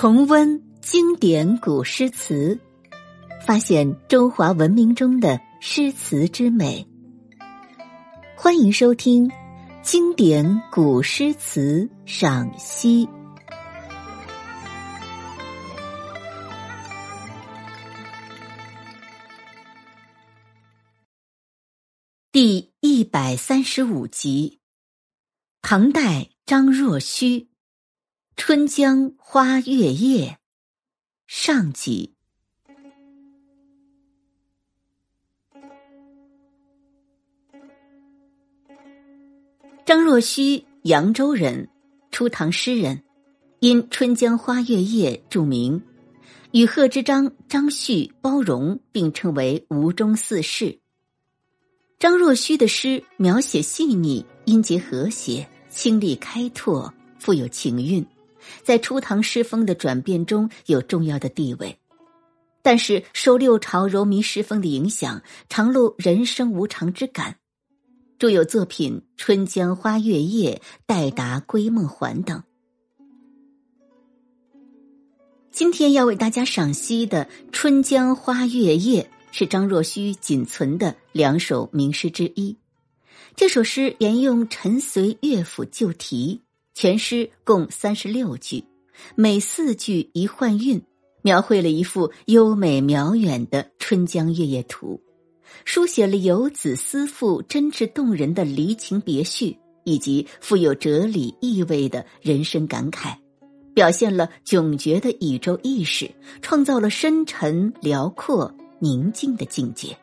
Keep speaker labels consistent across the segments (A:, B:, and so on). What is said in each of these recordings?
A: 重温经典古诗词，发现中华文明中的诗词之美。欢迎收听《经典古诗词赏析》第一百三十五集，唐代张若虚。《春江花月夜》上集。张若虚，扬州人，初唐诗人，因《春江花月夜》著名，与贺知章、张旭、包容并称为吴中四士。张若虚的诗描写细腻，音节和谐，清丽开拓，富有情韵。在初唐诗风的转变中有重要的地位，但是受六朝柔靡诗风的影响，常露人生无常之感。著有作品《春江花月夜》《待答归梦还》等。今天要为大家赏析的《春江花月夜》是张若虚仅存的两首名诗之一。这首诗沿用陈随乐府旧题。全诗共三十六句，每四句一换韵，描绘了一幅优美渺远的春江月夜图，书写了游子思妇真挚动人的离情别绪，以及富有哲理意味的人生感慨，表现了迥绝的宇宙意识，创造了深沉辽阔宁静的境界。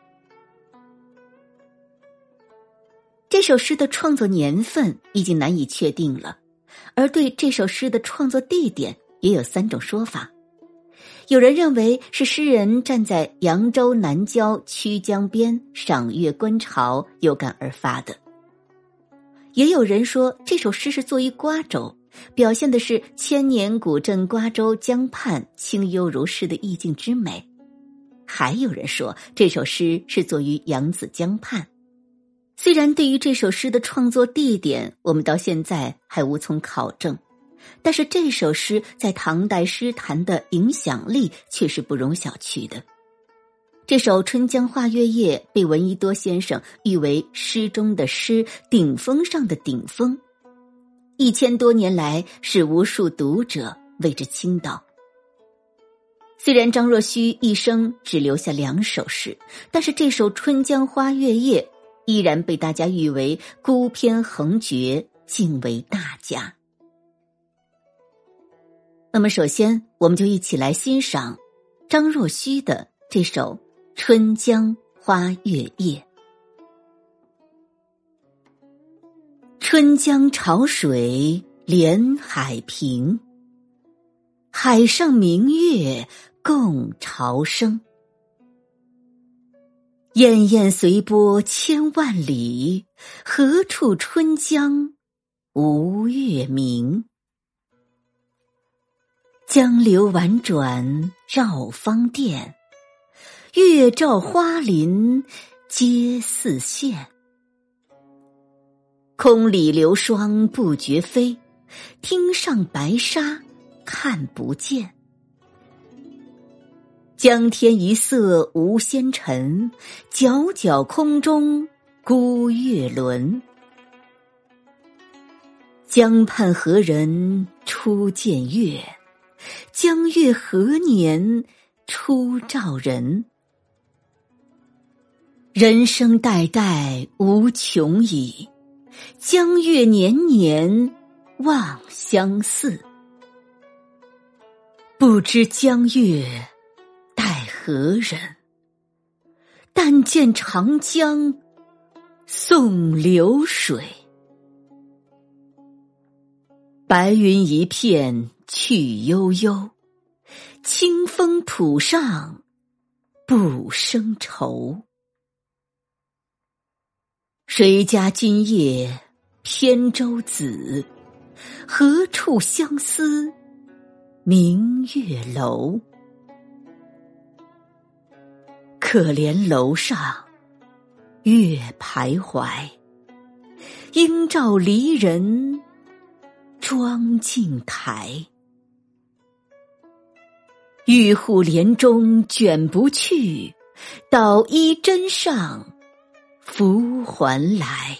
A: 这首诗的创作年份已经难以确定了。而对这首诗的创作地点也有三种说法，有人认为是诗人站在扬州南郊曲江边赏月观潮有感而发的；也有人说这首诗是作于瓜州，表现的是千年古镇瓜州江畔清幽如诗的意境之美；还有人说这首诗是作于扬子江畔。虽然对于这首诗的创作地点，我们到现在还无从考证，但是这首诗在唐代诗坛的影响力却是不容小觑的。这首《春江花月夜》被闻一多先生誉为诗中的诗，顶峰上的顶峰，一千多年来使无数读者为之倾倒。虽然张若虚一生只留下两首诗，但是这首《春江花月夜》。依然被大家誉为孤篇横绝，敬为大家。那么，首先我们就一起来欣赏张若虚的这首《春江花月夜》。春江潮水连海平，海上明月共潮生。滟滟随波千万里，何处春江无月明？江流宛转绕芳甸，月照花林皆似霰。空里流霜不觉飞，汀上白沙看不见。江天一色无纤尘，皎皎空中孤月轮。江畔何人初见月？江月何年初照人？人生代代无穷已，江月年年望相似。不知江月。何人？但见长江送流水，白云一片去悠悠，清风浦上不生愁。谁家今夜扁舟子？何处相思明月楼？可怜楼上月徘徊，应照离人妆镜台。玉户帘中卷不去，捣衣砧上拂还来。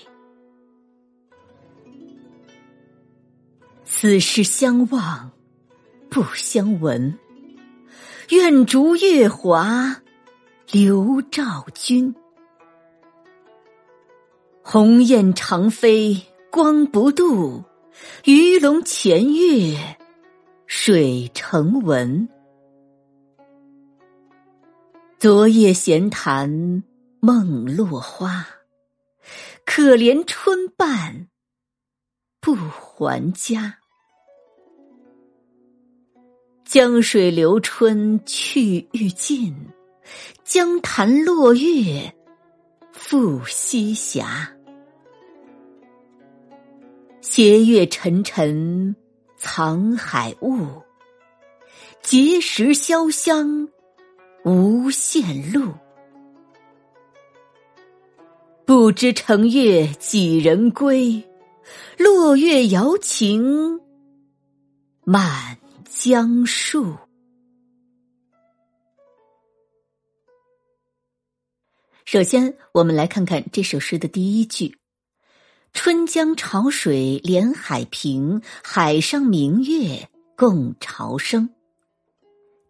A: 此时相望不相闻，愿逐月华刘照君。鸿雁长飞光不度，鱼龙潜跃水成文。昨夜闲谈梦落花，可怜春半不还家。江水流春去欲尽，江潭落月复西斜。斜月沉沉藏海雾，碣石潇湘无限路。不知乘月几人归？落月摇情满。江树。首先，我们来看看这首诗的第一句：“春江潮水连海平，海上明月共潮生。”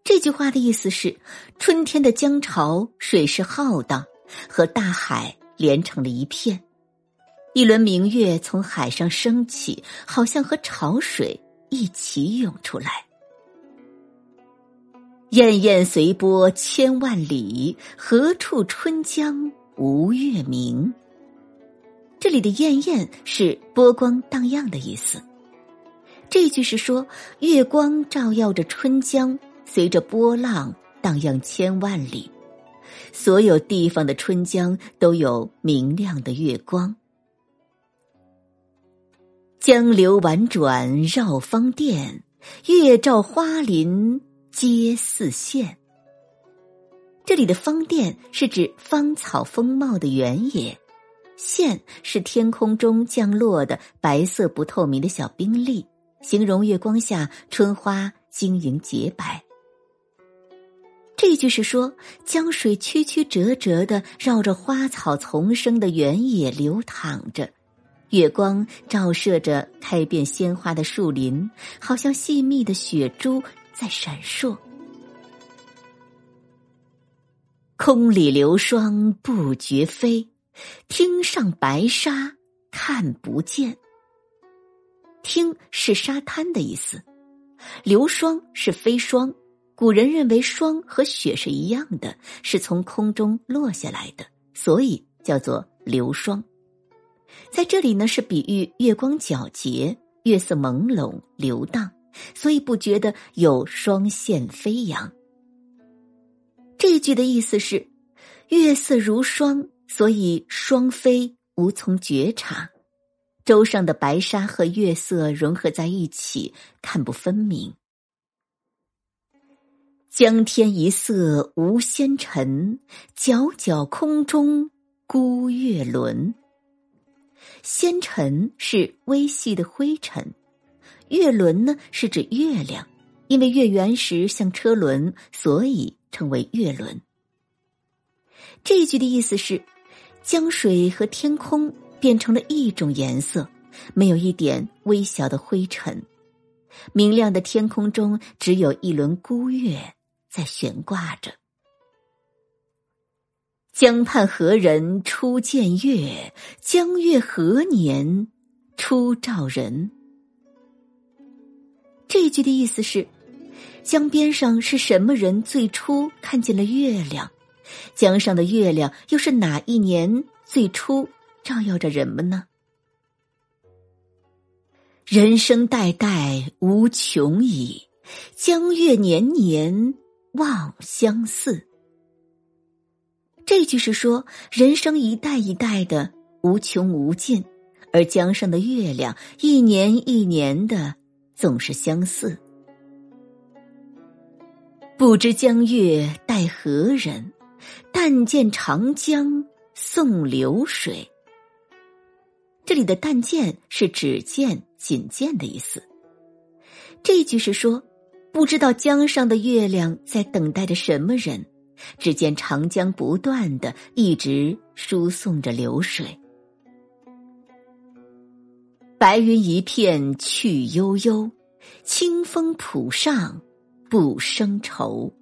A: 这句话的意思是，春天的江潮水势浩荡，和大海连成了一片，一轮明月从海上升起，好像和潮水一起涌出来。滟滟随波千万里，何处春江无月明？这里的“滟滟”是波光荡漾的意思。这句是说，月光照耀着春江，随着波浪荡漾千万里，所有地方的春江都有明亮的月光。江流婉转绕芳甸，月照花林。皆似线。这里的芳甸是指芳草丰茂的原野，线是天空中降落的白色不透明的小冰粒，形容月光下春花晶莹洁白。这句是说，江水曲曲折折的绕着花草丛生的原野流淌着，月光照射着开遍鲜花的树林，好像细密的雪珠。在闪烁，空里流霜不觉飞，汀上白沙看不见。汀是沙滩的意思，流霜是飞霜。古人认为霜和雪是一样的，是从空中落下来的，所以叫做流霜。在这里呢，是比喻月光皎洁，月色朦胧流荡。所以不觉得有双线飞扬。这句的意思是，月色如霜，所以双飞无从觉察。舟上的白沙和月色融合在一起，看不分明。江天一色无纤尘，皎皎空中孤月轮。纤尘是微细的灰尘。月轮呢，是指月亮，因为月圆时像车轮，所以称为月轮。这句的意思是，江水和天空变成了一种颜色，没有一点微小的灰尘，明亮的天空中只有一轮孤月在悬挂着。江畔何人初见月？江月何年初照人？这句的意思是：江边上是什么人最初看见了月亮？江上的月亮又是哪一年最初照耀着人们呢？人生代代无穷已，江月年年望相似。这句是说，人生一代一代的无穷无尽，而江上的月亮一年一年的。总是相似，不知江月待何人？但见长江送流水。这里的“但见”是只见、仅见的意思。这句是说，不知道江上的月亮在等待着什么人。只见长江不断的一直输送着流水。白云一片去悠悠，清风浦上不生愁。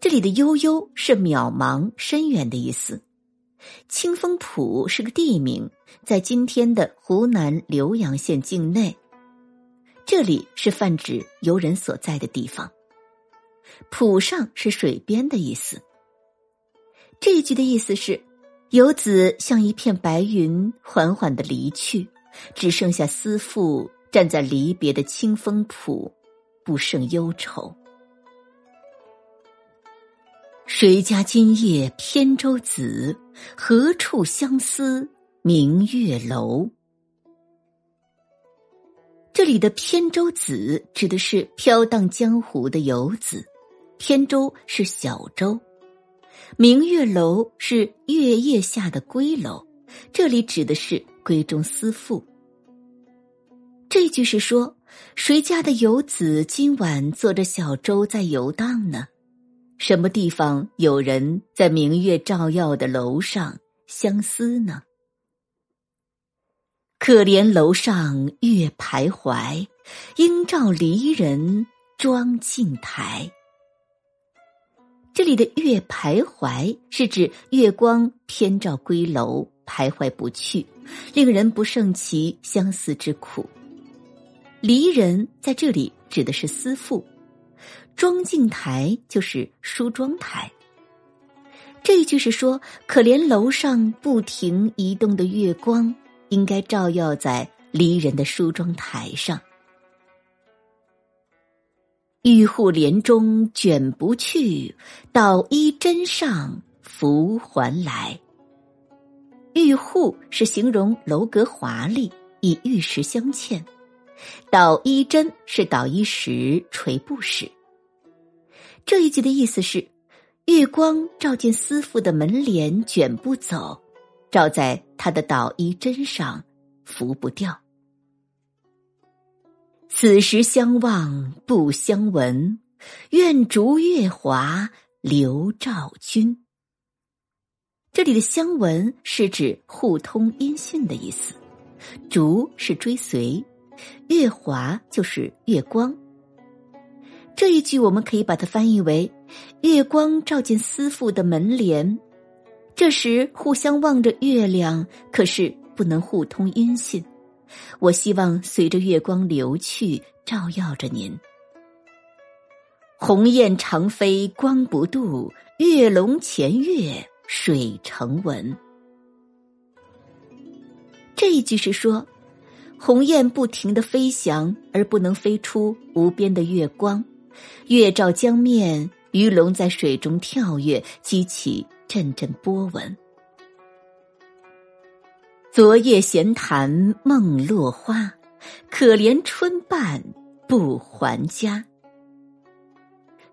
A: 这里的“悠悠”是渺茫深远的意思。清风浦是个地名，在今天的湖南浏阳县境内。这里是泛指游人所在的地方。浦上是水边的意思。这一句的意思是，游子像一片白云，缓缓的离去，只剩下思妇站在离别的清风浦，不胜忧愁。谁家今夜扁舟子？何处相思明月楼？这里的扁舟子指的是飘荡江湖的游子，扁舟是小舟，明月楼是月夜下的归楼，这里指的是闺中思妇。这句是说，谁家的游子今晚坐着小舟在游荡呢？什么地方有人在明月照耀的楼上相思呢？可怜楼上月徘徊，应照离人妆镜台。这里的月徘徊是指月光偏照归楼，徘徊不去，令人不胜其相思之苦。离人在这里指的是思妇。妆镜台就是梳妆台。这一句是说，可怜楼上不停移动的月光，应该照耀在离人的梳妆台上。玉户帘中卷不去，捣衣砧上拂还来。玉户是形容楼阁华丽，以玉石镶嵌；捣衣砧是捣衣石、垂布石。这一句的意思是，月光照进思妇的门帘，卷不走；照在她的捣衣砧上，拂不掉。此时相望不相闻，愿逐月华流照君。这里的相闻是指互通音讯的意思，逐是追随，月华就是月光。这一句我们可以把它翻译为：月光照进思妇的门帘，这时互相望着月亮，可是不能互通音讯。我希望随着月光流去，照耀着您。鸿雁长飞光不度，月笼前月水成文。这一句是说，鸿雁不停的飞翔，而不能飞出无边的月光。月照江面，鱼龙在水中跳跃，激起阵阵波纹。昨夜闲谈梦落花，可怜春半不还家。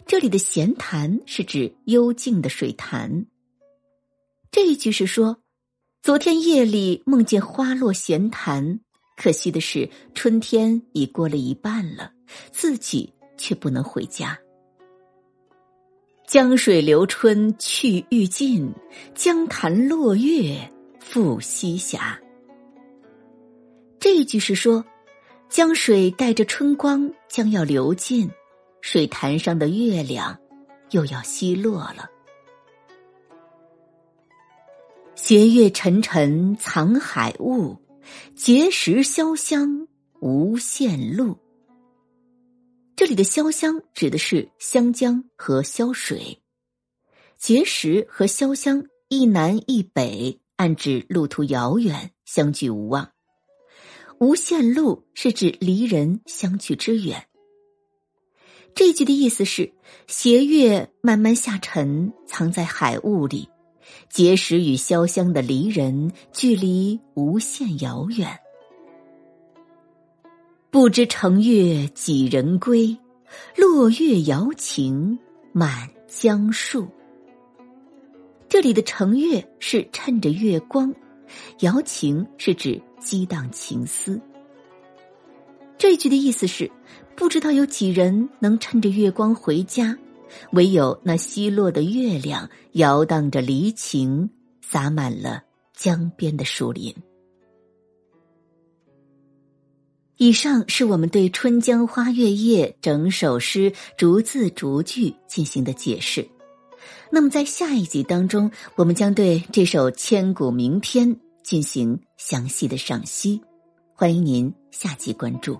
A: 这里的闲谈是指幽静的水潭。这一句是说，昨天夜里梦见花落闲潭，可惜的是春天已过了一半了，自己。却不能回家。江水流春去欲尽，江潭落月复西斜。这一句是说，江水带着春光将要流尽，水潭上的月亮又要西落了。斜月沉沉藏海雾，碣石潇湘无限路。这里的潇湘指的是湘江和潇水，碣石和潇湘一南一北，暗指路途遥远，相距无望。无限路是指离人相去之远。这句的意思是：斜月慢慢下沉，藏在海雾里；碣石与潇湘的离人，距离无限遥远。不知乘月几人归，落月摇情满江树。这里的乘月是趁着月光，摇情是指激荡情思。这句的意思是，不知道有几人能趁着月光回家，唯有那西落的月亮摇荡着离情，洒满了江边的树林。以上是我们对《春江花月夜》整首诗逐字逐句进行的解释。那么，在下一集当中，我们将对这首千古名篇进行详细的赏析。欢迎您下集关注。